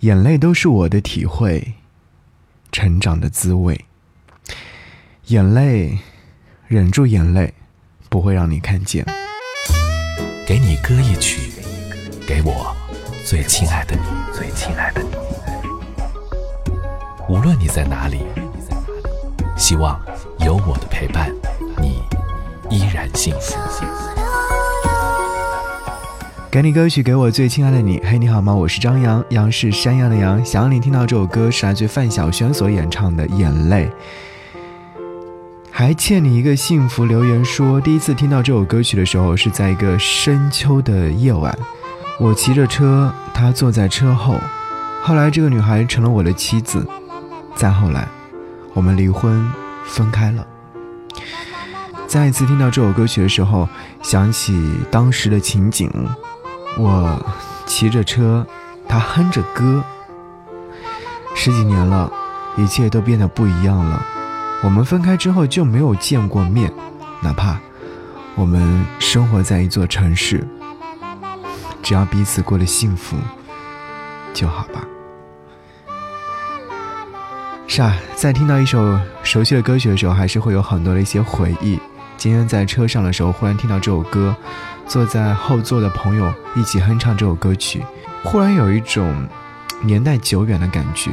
眼泪都是我的体会，成长的滋味。眼泪，忍住眼泪，不会让你看见。给你歌一曲，给我最亲爱的你，最亲爱的你。无论你在哪里，希望有我的陪伴，你依然幸福。给你歌曲，给我最亲爱的你。嘿，你好吗？我是张扬，杨是山羊的羊。想要你听到这首歌，是来自范晓萱所演唱的《眼泪》。还欠你一个幸福。留言说，第一次听到这首歌曲的时候，是在一个深秋的夜晚，我骑着车，她坐在车后。后来，这个女孩成了我的妻子。再后来，我们离婚，分开了。再一次听到这首歌曲的时候，想起当时的情景。我骑着车，他哼着歌。十几年了，一切都变得不一样了。我们分开之后就没有见过面，哪怕我们生活在一座城市，只要彼此过得幸福就好吧。是啊，在听到一首熟悉的歌曲的时候，还是会有很多的一些回忆。今天在车上的时候，忽然听到这首歌。坐在后座的朋友一起哼唱这首歌曲，忽然有一种年代久远的感觉，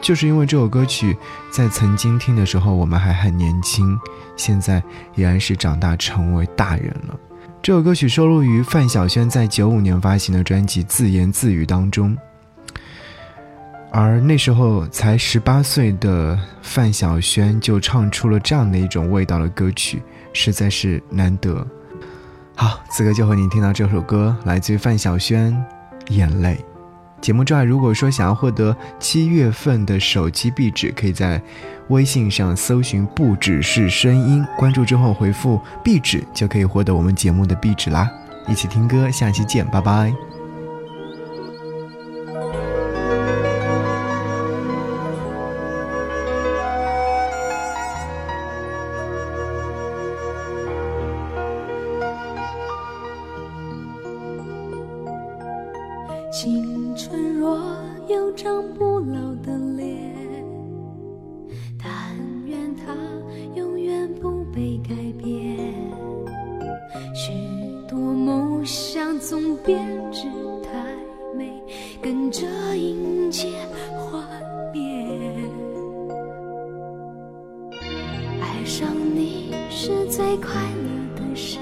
就是因为这首歌曲在曾经听的时候我们还很年轻，现在依然是长大成为大人了。这首歌曲收录于范晓萱在九五年发行的专辑《自言自语》当中，而那时候才十八岁的范晓萱就唱出了这样的一种味道的歌曲，实在是难得。好，此刻就和你听到这首歌，来自于范晓萱，《眼泪》。节目之外，如果说想要获得七月份的手机壁纸，可以在微信上搜寻“不只是声音”，关注之后回复“壁纸”，就可以获得我们节目的壁纸啦。一起听歌，下期见，拜拜。有张不老的脸，但愿它永远不被改变。许多梦想总编织太美，跟着迎接幻灭。爱上你是最快乐的事，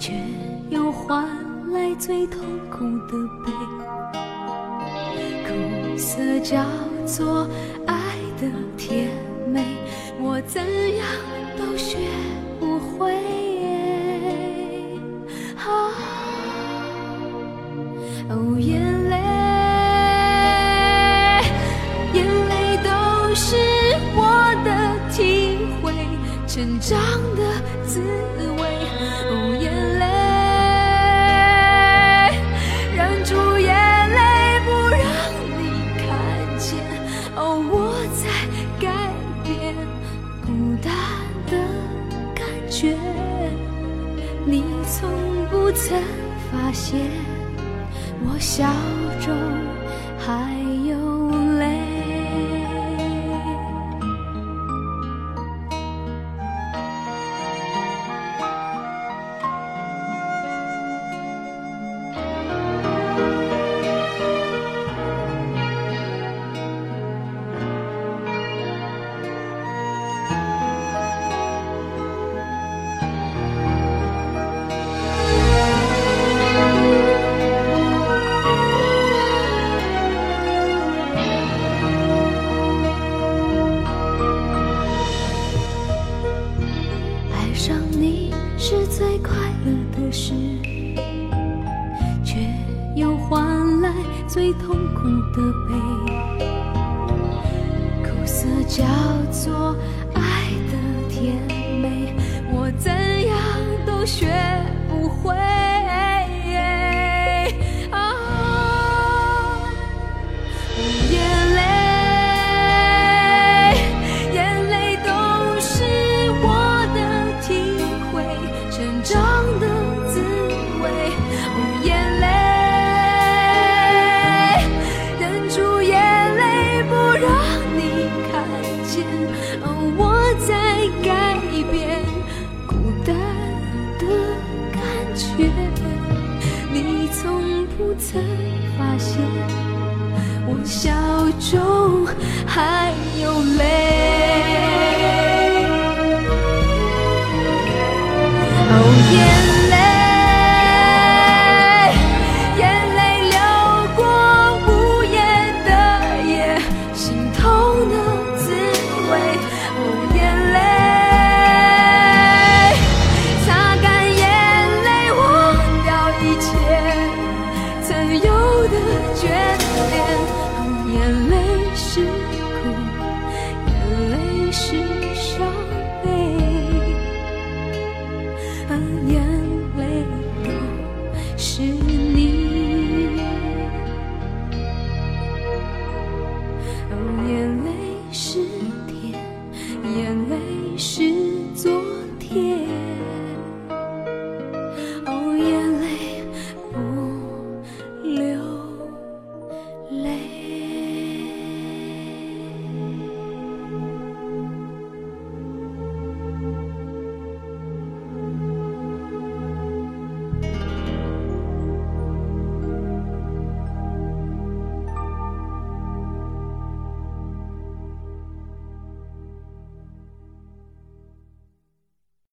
却又换。来最痛苦的悲，色叫做爱的甜美，我怎样都学不会。啊，哦，眼泪，眼泪都是我的体会，成长的滋味。曾发现，我笑中还有是最快乐的事，却又换来最痛苦的悲。苦涩叫做爱的甜不曾发现我笑中还有泪。哦，眼